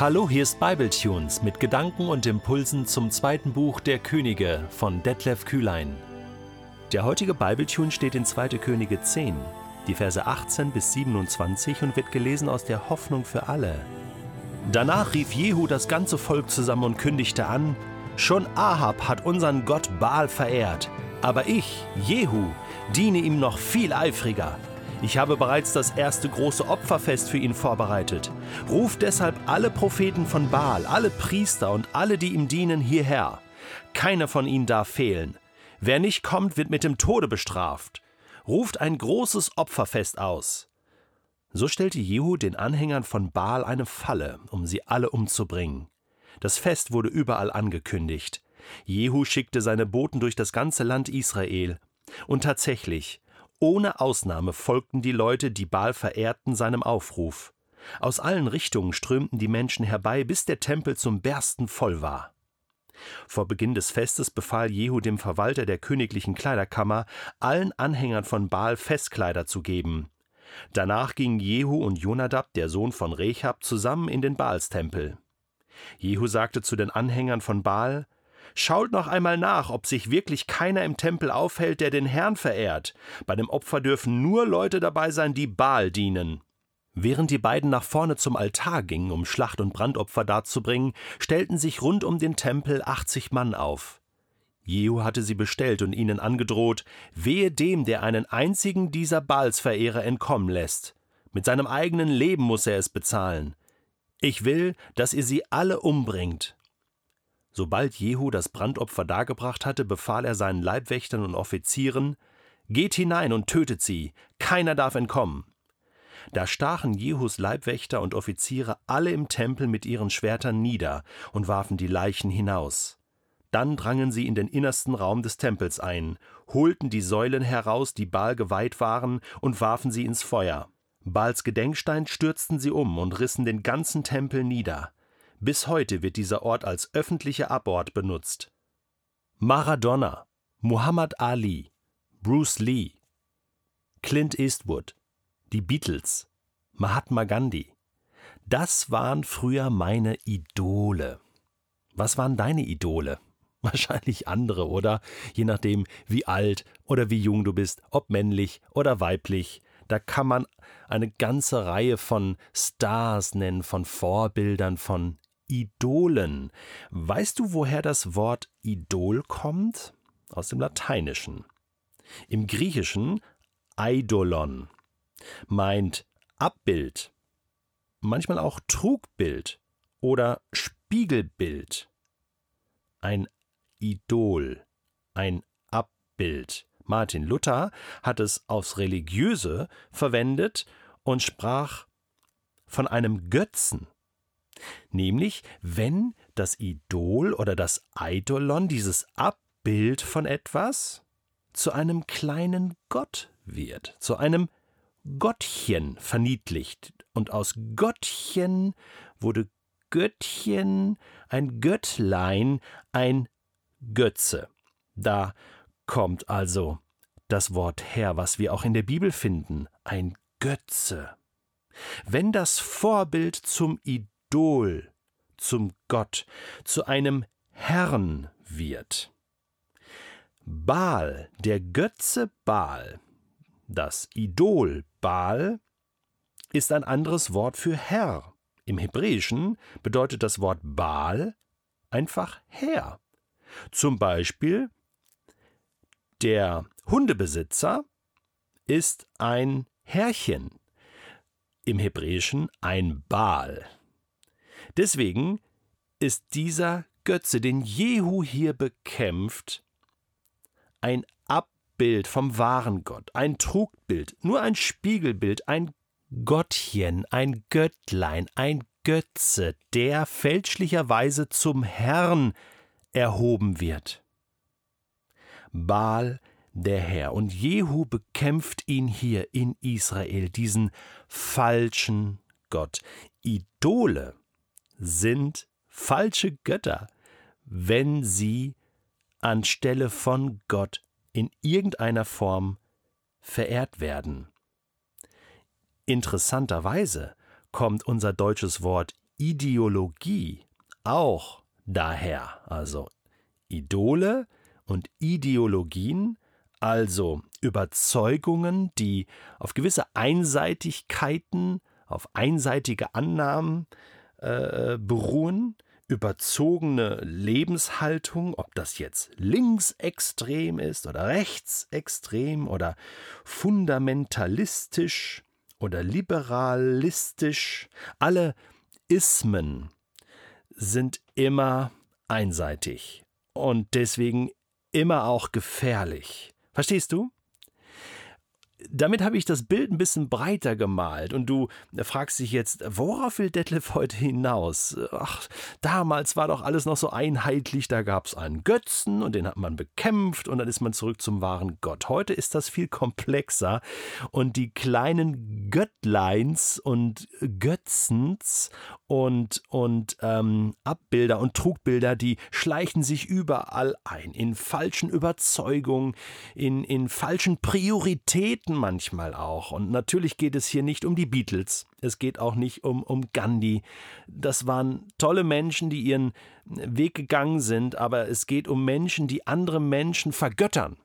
Hallo, hier ist Bibletunes mit Gedanken und Impulsen zum zweiten Buch der Könige von Detlef Kühlein. Der heutige Bibletune steht in 2. Könige 10, die Verse 18 bis 27 und wird gelesen aus der Hoffnung für alle. Danach rief Jehu das ganze Volk zusammen und kündigte an: Schon Ahab hat unseren Gott Baal verehrt, aber ich, Jehu, diene ihm noch viel eifriger. Ich habe bereits das erste große Opferfest für ihn vorbereitet. Ruft deshalb alle Propheten von Baal, alle Priester und alle, die ihm dienen, hierher. Keiner von ihnen darf fehlen. Wer nicht kommt, wird mit dem Tode bestraft. Ruft ein großes Opferfest aus. So stellte Jehu den Anhängern von Baal eine Falle, um sie alle umzubringen. Das Fest wurde überall angekündigt. Jehu schickte seine Boten durch das ganze Land Israel. Und tatsächlich, ohne Ausnahme folgten die Leute, die Baal verehrten, seinem Aufruf. Aus allen Richtungen strömten die Menschen herbei, bis der Tempel zum Bersten voll war. Vor Beginn des Festes befahl Jehu dem Verwalter der königlichen Kleiderkammer, allen Anhängern von Baal Festkleider zu geben. Danach gingen Jehu und Jonadab, der Sohn von Rechab, zusammen in den Baalstempel. Jehu sagte zu den Anhängern von Baal: Schaut noch einmal nach, ob sich wirklich keiner im Tempel aufhält, der den Herrn verehrt. Bei dem Opfer dürfen nur Leute dabei sein, die Baal dienen. Während die beiden nach vorne zum Altar gingen, um Schlacht- und Brandopfer darzubringen, stellten sich rund um den Tempel 80 Mann auf. Jehu hatte sie bestellt und ihnen angedroht: Wehe dem, der einen einzigen dieser Baalsverehrer entkommen lässt. Mit seinem eigenen Leben muss er es bezahlen. Ich will, dass ihr sie alle umbringt. Sobald Jehu das Brandopfer dargebracht hatte, befahl er seinen Leibwächtern und Offizieren: Geht hinein und tötet sie, keiner darf entkommen. Da stachen Jehus Leibwächter und Offiziere alle im Tempel mit ihren Schwertern nieder und warfen die Leichen hinaus. Dann drangen sie in den innersten Raum des Tempels ein, holten die Säulen heraus, die Baal geweiht waren, und warfen sie ins Feuer. Baals Gedenkstein stürzten sie um und rissen den ganzen Tempel nieder. Bis heute wird dieser Ort als öffentlicher Abort benutzt. Maradona, Muhammad Ali, Bruce Lee, Clint Eastwood, die Beatles, Mahatma Gandhi. Das waren früher meine Idole. Was waren deine Idole? Wahrscheinlich andere, oder? Je nachdem, wie alt oder wie jung du bist, ob männlich oder weiblich. Da kann man eine ganze Reihe von Stars nennen, von Vorbildern, von Idolen. Weißt du, woher das Wort Idol kommt? Aus dem Lateinischen. Im Griechischen Eidolon meint Abbild, manchmal auch Trugbild oder Spiegelbild. Ein Idol, ein Abbild. Martin Luther hat es aufs Religiöse verwendet und sprach von einem Götzen. Nämlich, wenn das Idol oder das Eidolon, dieses Abbild von etwas, zu einem kleinen Gott wird, zu einem Gottchen verniedlicht. Und aus Gottchen wurde Göttchen, ein Göttlein, ein Götze. Da kommt also das Wort her, was wir auch in der Bibel finden, ein Götze. Wenn das Vorbild zum Idol Idol, zum Gott, zu einem Herrn wird. Baal, der Götze Baal, das Idol Baal, ist ein anderes Wort für Herr. Im Hebräischen bedeutet das Wort Baal einfach Herr. Zum Beispiel der Hundebesitzer ist ein Herrchen. Im Hebräischen ein Baal. Deswegen ist dieser Götze, den Jehu hier bekämpft, ein Abbild vom wahren Gott, ein Trugbild, nur ein Spiegelbild, ein Gottchen, ein Göttlein, ein Götze, der fälschlicherweise zum Herrn erhoben wird. Baal der Herr. Und Jehu bekämpft ihn hier in Israel, diesen falschen Gott. Idole sind falsche Götter, wenn sie anstelle von Gott in irgendeiner Form verehrt werden. Interessanterweise kommt unser deutsches Wort Ideologie auch daher. Also Idole und Ideologien, also Überzeugungen, die auf gewisse Einseitigkeiten, auf einseitige Annahmen äh, beruhen, überzogene Lebenshaltung, ob das jetzt linksextrem ist oder rechtsextrem oder fundamentalistisch oder liberalistisch, alle Ismen sind immer einseitig und deswegen immer auch gefährlich. Verstehst du? Damit habe ich das Bild ein bisschen breiter gemalt und du fragst dich jetzt, worauf will Detlef heute hinaus? Ach, damals war doch alles noch so einheitlich, da gab es einen Götzen und den hat man bekämpft und dann ist man zurück zum wahren Gott. Heute ist das viel komplexer und die kleinen Göttleins und Götzens und, und ähm, Abbilder und Trugbilder, die schleichen sich überall ein, in falschen Überzeugungen, in, in falschen Prioritäten manchmal auch. Und natürlich geht es hier nicht um die Beatles, es geht auch nicht um, um Gandhi. Das waren tolle Menschen, die ihren Weg gegangen sind, aber es geht um Menschen, die andere Menschen vergöttern,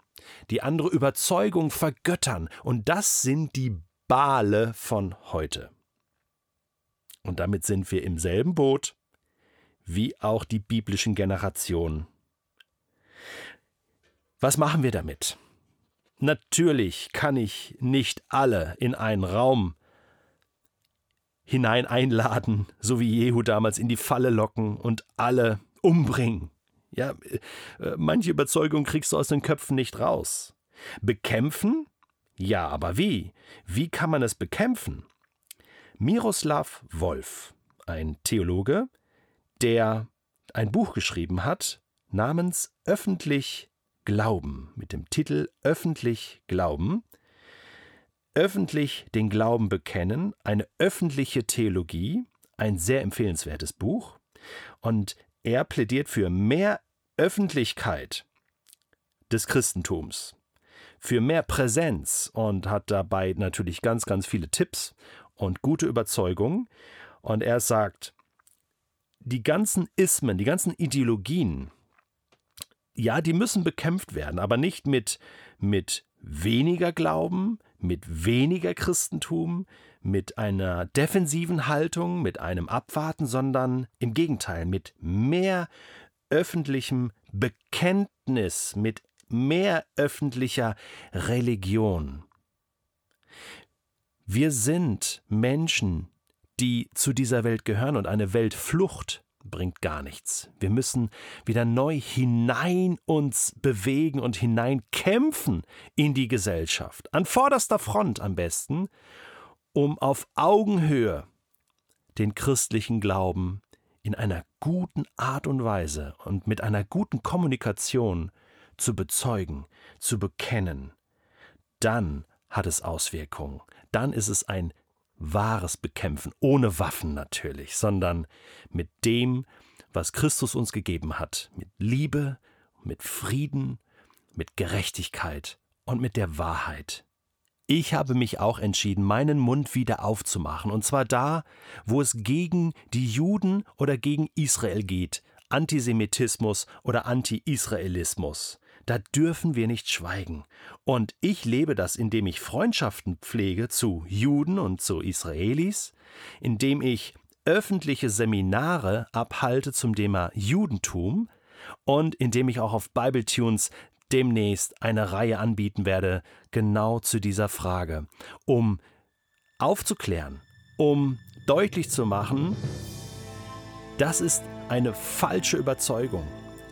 die andere Überzeugung vergöttern. Und das sind die Bale von heute. Und damit sind wir im selben Boot wie auch die biblischen Generationen. Was machen wir damit? Natürlich kann ich nicht alle in einen Raum hinein einladen, so wie Jehu damals in die Falle locken und alle umbringen. Ja, äh, manche Überzeugung kriegst du aus den Köpfen nicht raus. Bekämpfen? Ja, aber wie? Wie kann man es bekämpfen? Miroslav Wolf, ein Theologe, der ein Buch geschrieben hat namens Öffentlich Glauben mit dem Titel Öffentlich Glauben. Öffentlich den Glauben bekennen, eine öffentliche Theologie, ein sehr empfehlenswertes Buch. Und er plädiert für mehr Öffentlichkeit des Christentums, für mehr Präsenz und hat dabei natürlich ganz, ganz viele Tipps und gute Überzeugung. Und er sagt, die ganzen Ismen, die ganzen Ideologien, ja, die müssen bekämpft werden, aber nicht mit, mit weniger Glauben, mit weniger Christentum, mit einer defensiven Haltung, mit einem Abwarten, sondern im Gegenteil, mit mehr öffentlichem Bekenntnis, mit mehr öffentlicher Religion. Wir sind Menschen, die zu dieser Welt gehören und eine Weltflucht bringt gar nichts. Wir müssen wieder neu hinein uns bewegen und hineinkämpfen in die Gesellschaft, an vorderster Front am besten, um auf Augenhöhe den christlichen Glauben in einer guten Art und Weise und mit einer guten Kommunikation zu bezeugen, zu bekennen. Dann hat es Auswirkungen dann ist es ein wahres Bekämpfen, ohne Waffen natürlich, sondern mit dem, was Christus uns gegeben hat, mit Liebe, mit Frieden, mit Gerechtigkeit und mit der Wahrheit. Ich habe mich auch entschieden, meinen Mund wieder aufzumachen, und zwar da, wo es gegen die Juden oder gegen Israel geht, Antisemitismus oder Anti-Israelismus. Da dürfen wir nicht schweigen. Und ich lebe das, indem ich Freundschaften pflege zu Juden und zu Israelis, indem ich öffentliche Seminare abhalte zum Thema Judentum und indem ich auch auf Bibletunes demnächst eine Reihe anbieten werde, genau zu dieser Frage, um aufzuklären, um deutlich zu machen, das ist eine falsche Überzeugung.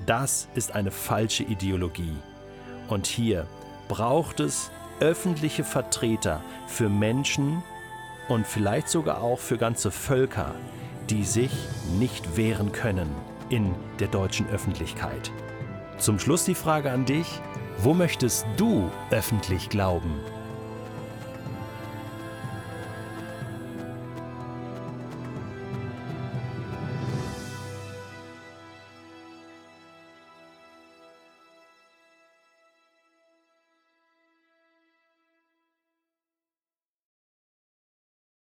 Das ist eine falsche Ideologie. Und hier braucht es öffentliche Vertreter für Menschen und vielleicht sogar auch für ganze Völker, die sich nicht wehren können in der deutschen Öffentlichkeit. Zum Schluss die Frage an dich, wo möchtest du öffentlich glauben?